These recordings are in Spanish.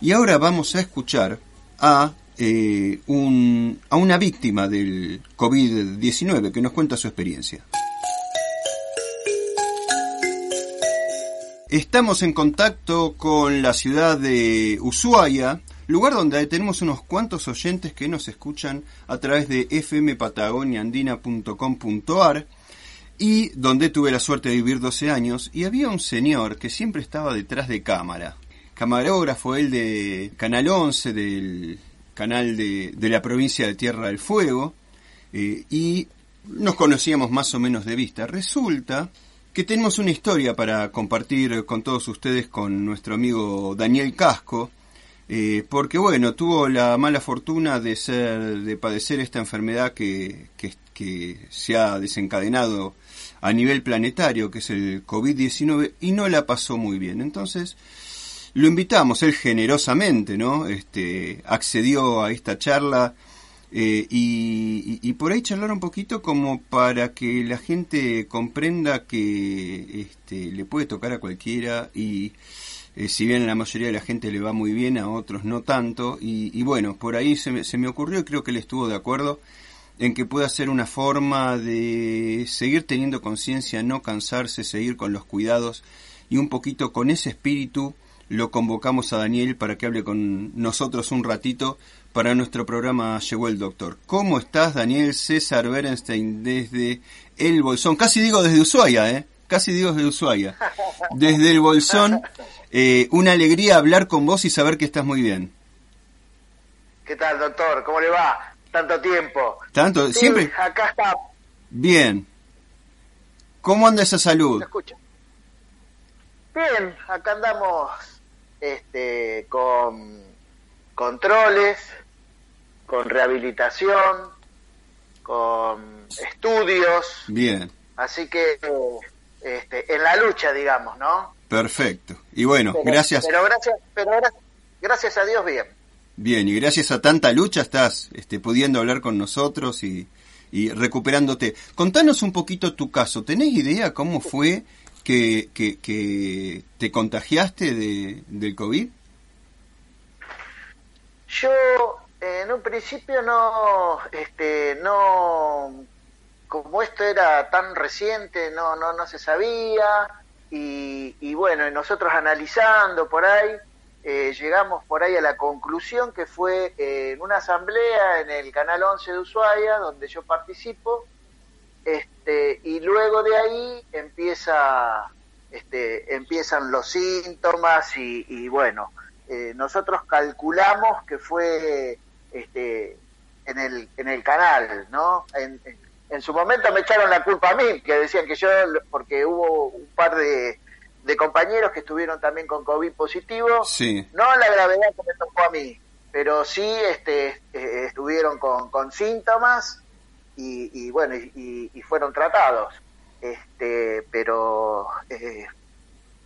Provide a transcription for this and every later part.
y ahora vamos a escuchar a, eh, un, a una víctima del COVID-19 que nos cuenta su experiencia. Estamos en contacto con la ciudad de Ushuaia, lugar donde tenemos unos cuantos oyentes que nos escuchan a través de fmpatagoniaandina.com.ar y donde tuve la suerte de vivir 12 años y había un señor que siempre estaba detrás de cámara camarógrafo, él de Canal 11, del canal de, la provincia de Tierra del Fuego, eh, y nos conocíamos más o menos de vista. Resulta que tenemos una historia para compartir con todos ustedes con nuestro amigo Daniel Casco, eh, porque bueno, tuvo la mala fortuna de ser, de padecer esta enfermedad que, que, que se ha desencadenado a nivel planetario, que es el COVID-19, y no la pasó muy bien. Entonces, lo invitamos, él generosamente, ¿no? Este, accedió a esta charla eh, y, por ahí charlar un poquito como para que la gente comprenda que este, le puede tocar a cualquiera y eh, si bien a la mayoría de la gente le va muy bien, a otros no tanto. Y, bueno, por ahí se me, se me ocurrió y creo que él estuvo de acuerdo en que pueda ser una forma de seguir teniendo conciencia, no cansarse, seguir con los cuidados y un poquito con ese espíritu lo convocamos a Daniel para que hable con nosotros un ratito para nuestro programa Llegó el Doctor. ¿Cómo estás, Daniel César Berenstein, desde el Bolsón? Casi digo desde Ushuaia, ¿eh? Casi digo desde Ushuaia. Desde el Bolsón, eh, una alegría hablar con vos y saber que estás muy bien. ¿Qué tal, doctor? ¿Cómo le va? Tanto tiempo. ¿Tanto? ¿Siempre? Acá está. Bien. ¿Cómo anda esa salud? escucha. Bien, acá andamos este, con controles, con rehabilitación, con estudios. Bien. Así que este, en la lucha, digamos, ¿no? Perfecto. Y bueno, gracias. Pero gracias, pero gracias a Dios bien. Bien, y gracias a tanta lucha estás este, pudiendo hablar con nosotros y, y recuperándote. Contanos un poquito tu caso. ¿Tenés idea cómo fue que, que, te contagiaste de, del COVID? Yo en un principio no, este, no, como esto era tan reciente, no, no, no se sabía y, y bueno, nosotros analizando por ahí, eh, llegamos por ahí a la conclusión que fue en una asamblea en el Canal 11 de Ushuaia, donde yo participo, este, y luego de ahí empieza, este, empiezan los síntomas y, bueno, eh, nosotros calculamos que fue este, en, el, en el canal, ¿no? En, en, su momento me echaron la culpa a mí, que decían que yo, porque hubo un par de, de compañeros que estuvieron también con COVID positivo, sí. no la gravedad que me tocó a mí, pero sí este, eh, estuvieron con, con síntomas y, bueno, y, fueron tratados. Este, pero eh,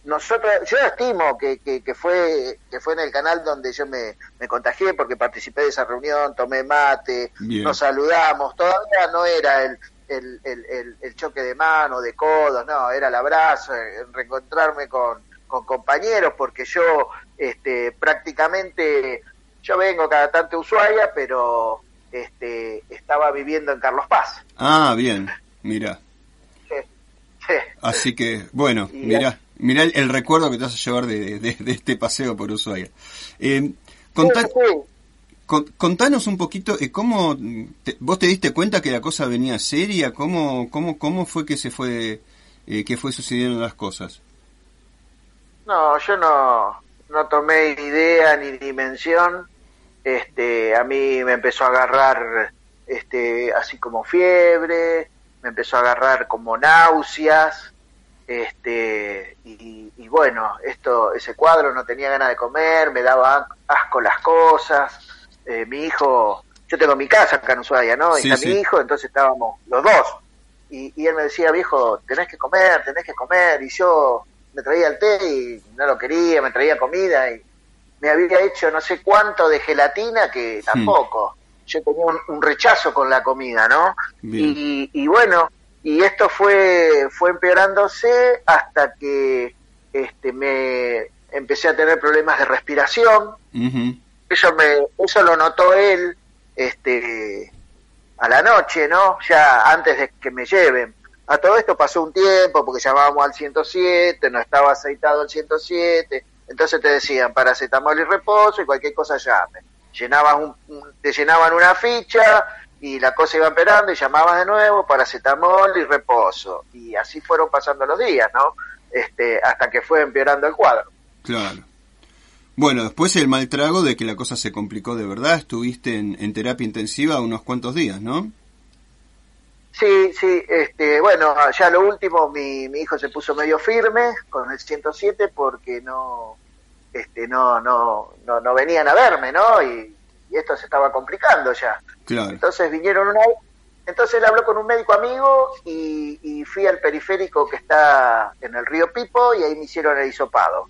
nosotros, yo estimo que, que, fue que fue en el canal donde yo me, me contagié porque participé de esa reunión, tomé mate, nos saludamos, todavía no era el, el, el, el, choque de mano, de codos, no, era el abrazo, reencontrarme con, con compañeros, porque yo este, prácticamente, yo vengo cada tanto Ushuaia, pero este, estaba viviendo en Carlos Paz. Ah, bien, mira. Así que, bueno, mira, mira el, recuerdo que te vas a llevar de, de, este paseo por Ushuaia. Eh, contanos un poquito, eh, ¿cómo vos te diste cuenta que la cosa venía seria? ¿Cómo, cómo, cómo fue que se fue, eh, que fue sucediendo las cosas? No, yo no, no tomé idea ni dimensión este, a mí me empezó a agarrar este, así como fiebre, me empezó a agarrar como náuseas, este, y, bueno, esto, ese cuadro no tenía ganas de comer, me daba asco las cosas, eh, mi hijo, yo tengo mi casa acá en Ushuaia, ¿no? Y está mi hijo, entonces estábamos los dos, y, y él me decía, viejo, tenés que comer, tenés que comer, y yo me traía el té y no lo quería, me traía comida y me había hecho no sé cuánto de gelatina que hmm. tampoco. Yo tenía un, rechazo con la comida, ¿no? Y, bueno, y esto fue, fue empeorándose hasta que este, me empecé a tener problemas de respiración. Eso, me, eso lo notó él este, a la noche, ¿no? Ya antes de que me lleven. A todo esto pasó un tiempo porque llamábamos al 107, no estaba aceitado el 107, entonces te decían paracetamol y reposo y cualquier cosa llame. Llenabas un, te llenaban una ficha y la cosa iba empeorando y llamabas de nuevo paracetamol y reposo. Y así fueron pasando los días, ¿no? Este, hasta que fue empeorando el cuadro. Claro. Bueno, después el mal trago de que la cosa se complicó de verdad, estuviste en, en terapia intensiva unos cuantos días, ¿no? Sí, sí, este, bueno, ya lo último, mi, mi hijo se puso medio firme con el 107 porque no, este, no, no, no, no venían a verme, ¿no? Y, esto se estaba complicando ya. Claro. Entonces vinieron una, entonces él habló con un médico amigo y, y, fui al periférico que está en el río Pipo y ahí me hicieron el hisopado.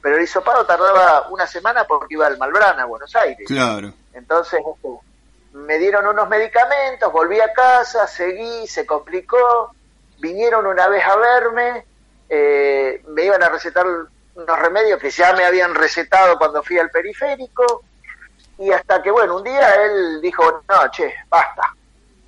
Pero el hisopado tardaba una semana porque iba al Malbrana, a Buenos Aires. Claro. Entonces, este, me dieron unos medicamentos, volví a casa, seguí, se complicó, vinieron una vez a verme, eh, me iban a recetar unos remedios que ya me habían recetado cuando fui al periférico, y hasta que, bueno, un día él dijo, no, che, basta,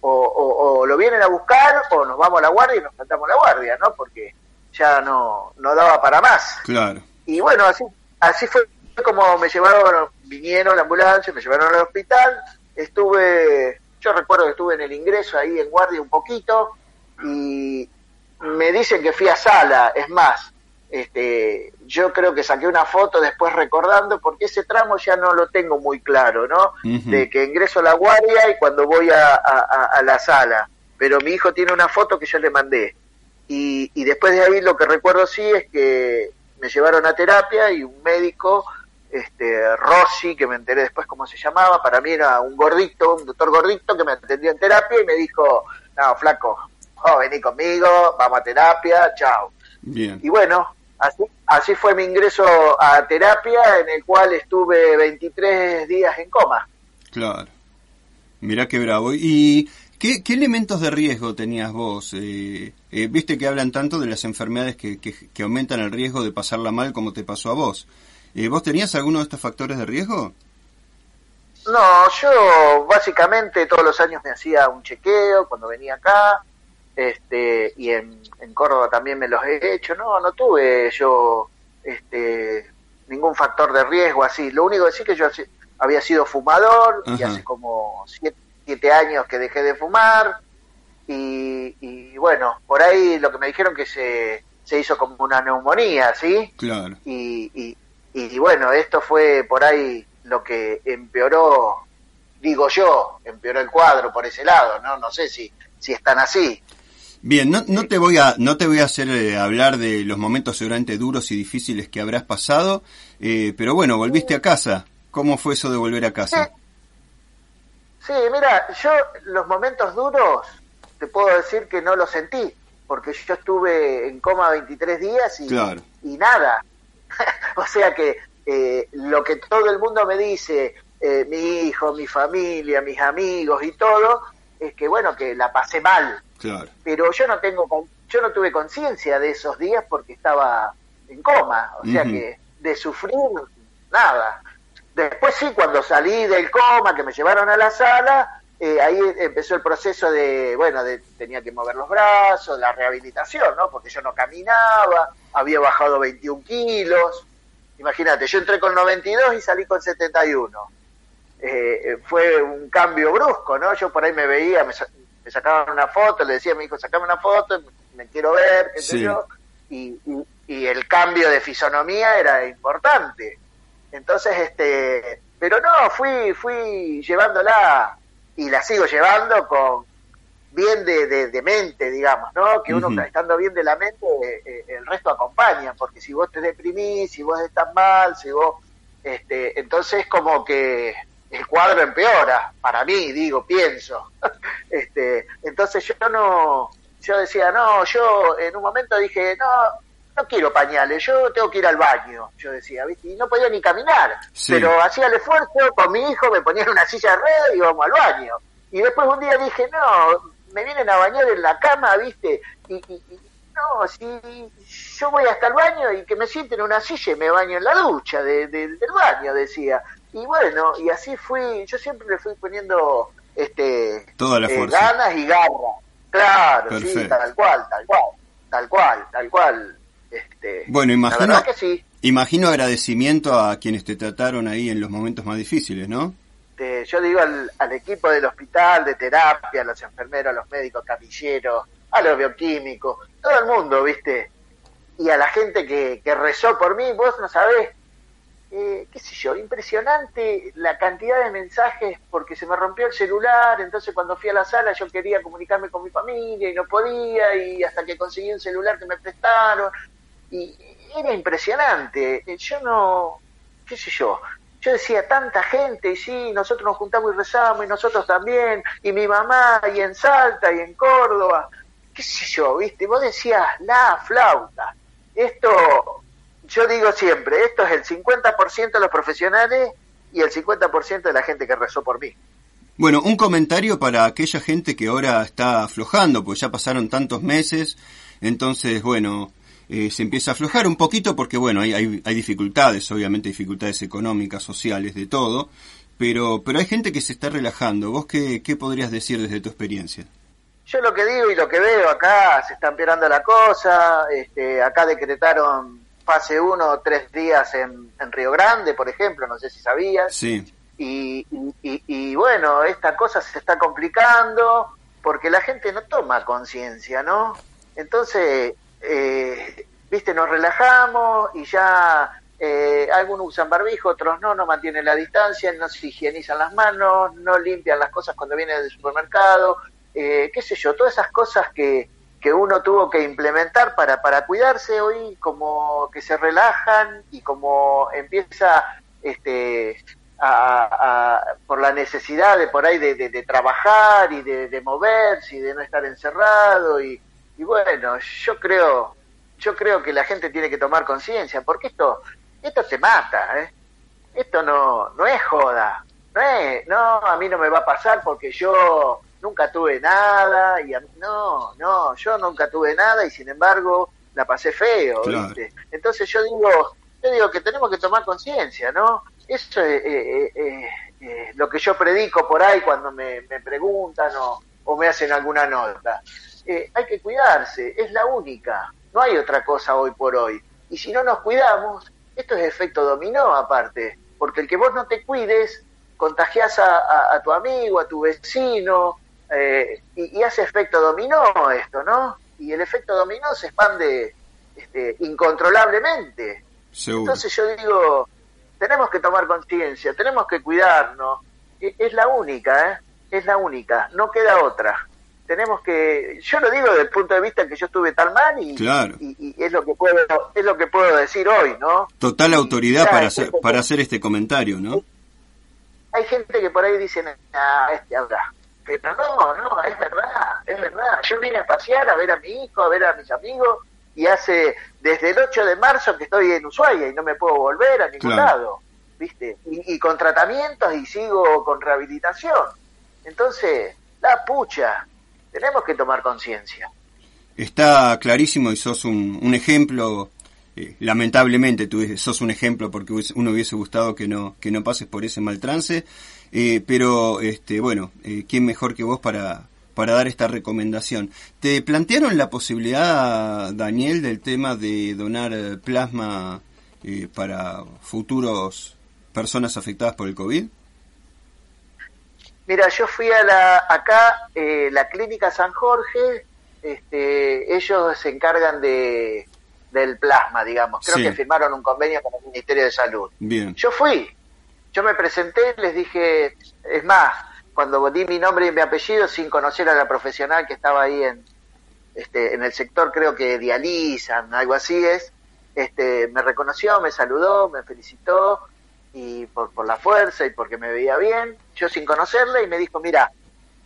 o, lo vienen a buscar o nos vamos a la guardia y nos faltamos la guardia, ¿no? Porque ya no, no daba para más. Claro. Y bueno, así, así fue como me llevaron, vinieron la ambulancia, me llevaron al hospital, estuve, yo recuerdo que estuve en el ingreso ahí en guardia un poquito y me dicen que fui a sala, es más, este, yo creo que saqué una foto después recordando porque ese tramo ya no lo tengo muy claro, ¿no? De que ingreso a la guardia y cuando voy a, a, la sala, pero mi hijo tiene una foto que yo le mandé. Y, y después de ahí lo que recuerdo sí es que me llevaron a terapia y un médico este, Rossi, que me enteré después cómo se llamaba, para mí era un gordito, un doctor gordito que me atendió en terapia y me dijo, no, flaco, oh, vení conmigo, vamos a terapia, chao. Bien. Y bueno, así, así fue mi ingreso a terapia, en el cual estuve 23 días en coma. Claro. Mira qué bravo. ¿Y qué, elementos de riesgo tenías vos? Eh, eh, Viste que hablan tanto de las enfermedades que, que aumentan el riesgo de pasarla mal como te pasó a vos. ¿Y ¿Vos tenías alguno de estos factores de riesgo? No, yo básicamente todos los años me hacía un chequeo cuando venía acá, este, y en, Córdoba también me los he hecho. No, no tuve yo este, ningún factor de riesgo así. Lo único que sí que yo había sido fumador y hace como siete, años que dejé de fumar. Y, bueno, por ahí lo que me dijeron que se, se hizo como una neumonía, ¿sí? Claro. y, y bueno, esto fue por ahí lo que empeoró, digo yo, empeoró el cuadro por ese lado, ¿no? No sé si, si están así. Bien, no, no te voy a no te voy a hacer eh, hablar de los momentos seguramente duros y difíciles que habrás pasado, eh, pero bueno, volviste a casa. ¿Cómo fue eso de volver a casa? Sí. mira, yo los momentos duros te puedo decir que no los sentí, porque yo estuve en coma 23 días y, y nada, o sea que eh, lo que todo el mundo me dice, eh, mi hijo, mi familia, mis amigos y todo, es que bueno, que la pasé mal. Pero yo no tengo, yo no tuve conciencia de esos días porque estaba en coma, o sea que de sufrir nada. Después sí, cuando salí del coma, que me llevaron a la sala, eh, ahí empezó el proceso de, bueno, de, tenía que mover los brazos, la rehabilitación, ¿no? Porque yo no caminaba, había bajado 21 kilos. Imagínate, yo entré con 92 y salí con 71. Eh, eh, fue un cambio brusco, ¿no? Yo por ahí me veía, me, sacaban una foto, le decía a mi hijo, sacame una foto, me quiero ver, qué sé yo. Y, y, el cambio de fisonomía era importante. Entonces, este, pero no, fui, fui llevándola y la sigo llevando con, bien de, de, mente, digamos, ¿no? Que uno estando bien de la mente, eh, eh, el resto acompaña, porque si vos te deprimís, si vos estás mal, si vos, este, entonces como que el cuadro empeora, para mí, digo, pienso. este, entonces yo no, yo decía, no, yo en un momento dije, no, no quiero pañales, yo tengo que ir al baño, yo decía, ¿viste? Y no podía ni caminar, pero hacía el esfuerzo con mi hijo, me ponía en una silla de red y íbamos al baño. Y después un día dije, no, me vienen a bañar en la cama, ¿viste? Y, no, si yo voy hasta el baño y que me sienten en una silla y me baño en la ducha de, del baño, decía. Y bueno, y así fui, yo siempre le fui poniendo este Toda la eh, ganas y garra. Claro, sí, tal cual, tal cual, tal cual, tal cual. Este, bueno, imagino, que sí. imagino agradecimiento a quienes te trataron ahí en los momentos más difíciles, ¿no? Yo digo al, equipo del hospital de terapia, a los enfermeros, a los médicos, camilleros, a los bioquímicos, todo el mundo, ¿viste? Y a la gente que, que rezó por mí, vos no sabés, eh, qué sé yo, impresionante la cantidad de mensajes porque se me rompió el celular, entonces cuando fui a la sala yo quería comunicarme con mi familia y no podía, y hasta que conseguí un celular que me prestaron, y era impresionante, yo no, qué sé yo, yo decía, tanta gente, y sí, nosotros nos juntamos y rezamos, y nosotros también, y mi mamá, y en Salta, y en Córdoba, qué sé yo, viste, vos decías, la flauta, esto, yo digo siempre, esto es el 50% de los profesionales y el 50% de la gente que rezó por mí. Bueno, un comentario para aquella gente que ahora está aflojando, pues ya pasaron tantos meses, entonces, bueno, eh, se empieza a aflojar un poquito porque, bueno, hay, hay, dificultades, obviamente dificultades económicas, sociales, de todo, pero, pero hay gente que se está relajando. ¿Vos qué, qué podrías decir desde tu experiencia? Yo lo que digo y lo que veo acá, se está empeorando la cosa, este, acá decretaron fase 1 tres días en, en, Río Grande, por ejemplo, no sé si sabías. Sí. Y, y, y, bueno, esta cosa se está complicando porque la gente no toma conciencia, ¿no? Entonces, eh, viste, nos relajamos y ya eh, algunos usan barbijo, otros no, no mantienen la distancia, no se higienizan las manos, no limpian las cosas cuando vienen del supermercado, eh, qué sé yo, todas esas cosas que, que uno tuvo que implementar para, para cuidarse hoy como que se relajan y como empieza este a, por la necesidad de por ahí de, trabajar y de, de, moverse y de no estar encerrado y, y bueno, yo creo, yo creo que la gente tiene que tomar conciencia, porque esto, esto te mata, ¿eh? Esto no, no es joda, no es, no, a mí no me va a pasar porque yo nunca tuve nada y no, no, yo nunca tuve nada y sin embargo la pasé feo, ¿viste? Entonces yo digo, yo digo que tenemos que tomar conciencia, ¿no? Eso es eh, eh, eh, lo que yo predico por ahí cuando me, me preguntan o, o me hacen alguna nota. Eh, hay que cuidarse, es la única, no hay otra cosa hoy por hoy. Y si no nos cuidamos, esto es efecto dominó aparte, porque el que vos no te cuides, contagias a, tu amigo, a tu vecino, eh, y, hace efecto dominó esto, ¿no? Y el efecto dominó se expande este, incontrolablemente. Entonces yo digo, tenemos que tomar conciencia, tenemos que cuidarnos, e, es la única, ¿eh? es la única, no queda otra tenemos que yo lo digo desde el punto de vista que yo estuve tan mal y, y, es lo que puedo es lo que puedo decir hoy no total autoridad para hacer para hacer este comentario no hay gente que por ahí dice ah, este habla pero no no es verdad es verdad. Yo vine a pasear a ver a mi hijo a ver a mis amigos y hace desde el 8 de marzo que estoy en Ushuaia y no me puedo volver a ningún lado viste y, y con tratamientos y sigo con rehabilitación. Entonces la pucha tenemos que tomar conciencia. Está clarísimo y sos un, ejemplo. Eh, lamentablemente tú sos un ejemplo porque uno hubiese gustado que no que no pases por ese mal trance, eh, pero este bueno, eh, quién mejor que vos para para dar esta recomendación. ¿Te plantearon la posibilidad, Daniel, del tema de donar plasma para futuros personas afectadas por el COVID? Mira, yo fui a la, acá, eh, la clínica San Jorge, este, ellos se encargan de, del plasma, digamos. Creo que firmaron un convenio con el Ministerio de Salud. Bien. Yo fui, yo me presenté, les dije, es más, cuando di mi nombre y mi apellido sin conocer a la profesional que estaba ahí en, este, en el sector, creo que dializan, algo así es, este, me reconoció, me saludó, me felicitó y por, por la fuerza y porque me veía bien, yo sin conocerle y me dijo, mira,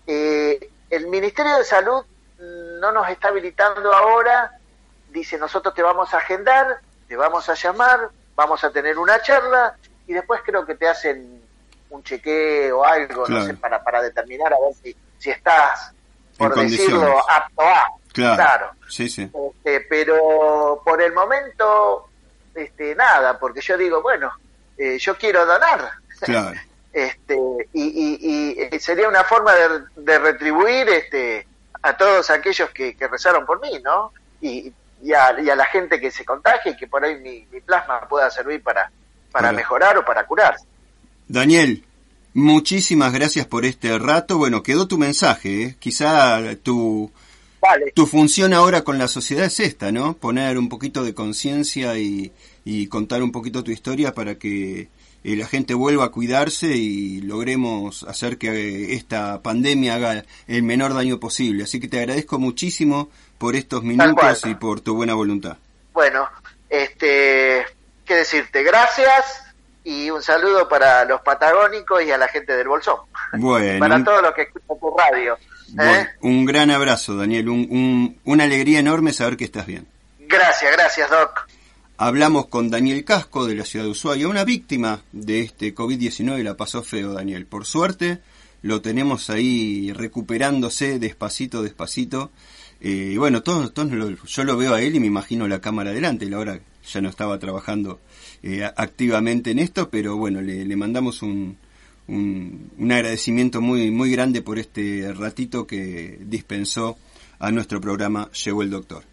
eh, el Ministerio de Salud no nos está habilitando ahora, dice, nosotros te vamos a agendar, te vamos a llamar, vamos a tener una charla y después creo que te hacen un chequeo o algo, no sé, para, para determinar a ver si, si estás, por decirlo, apto a. Claro. Sí, sí. Este, pero por el momento, este, nada, porque yo digo, bueno, eh, yo quiero donar. Claro. este, y, y, sería una forma de, retribuir este, a todos aquellos que, rezaron por mí, ¿no? Y, y, a, la gente que se contagie y que por ahí mi, plasma pueda servir para, para mejorar o para curar. Daniel, muchísimas gracias por este rato. Bueno, quedó tu mensaje, ¿eh? quizá tu tu función ahora con la sociedad es esta, ¿no? Poner un poquito de conciencia y, contar un poquito tu historia para que eh, la gente vuelva a cuidarse y logremos hacer que eh, esta pandemia haga el menor daño posible. Así que te agradezco muchísimo por estos minutos y por tu buena voluntad. Bueno, este, qué decirte, gracias y un saludo para los patagónicos y a la gente del Bolsón. Bueno. para todos los que escuchan tu radio. ¿Eh? un gran abrazo, Daniel. Un, una alegría enorme saber que estás bien. Gracias, gracias, Doc. Hablamos con Daniel Casco de la ciudad de Ushuaia, una víctima de este COVID-19. La pasó feo, Daniel. Por suerte, lo tenemos ahí recuperándose despacito, despacito. Eh, y bueno, todos, todos yo lo veo a él y me imagino la cámara delante. La hora ya no estaba trabajando eh, activamente en esto, pero bueno, le mandamos un, un, agradecimiento muy, muy grande por este ratito que dispensó a nuestro programa Llegó el Doctor.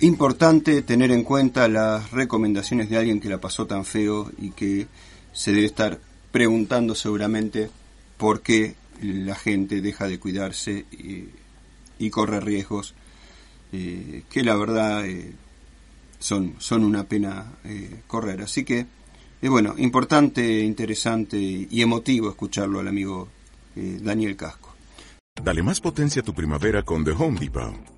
Importante tener en cuenta las recomendaciones de alguien que la pasó tan feo y que se debe estar preguntando seguramente por qué la gente deja de cuidarse y, corre riesgos eh, que la verdad eh, son, son una pena eh, correr. Así que, bueno, importante, interesante y emotivo escucharlo al amigo eh, Daniel Casco. Dale más potencia a tu primavera con The Home Depot.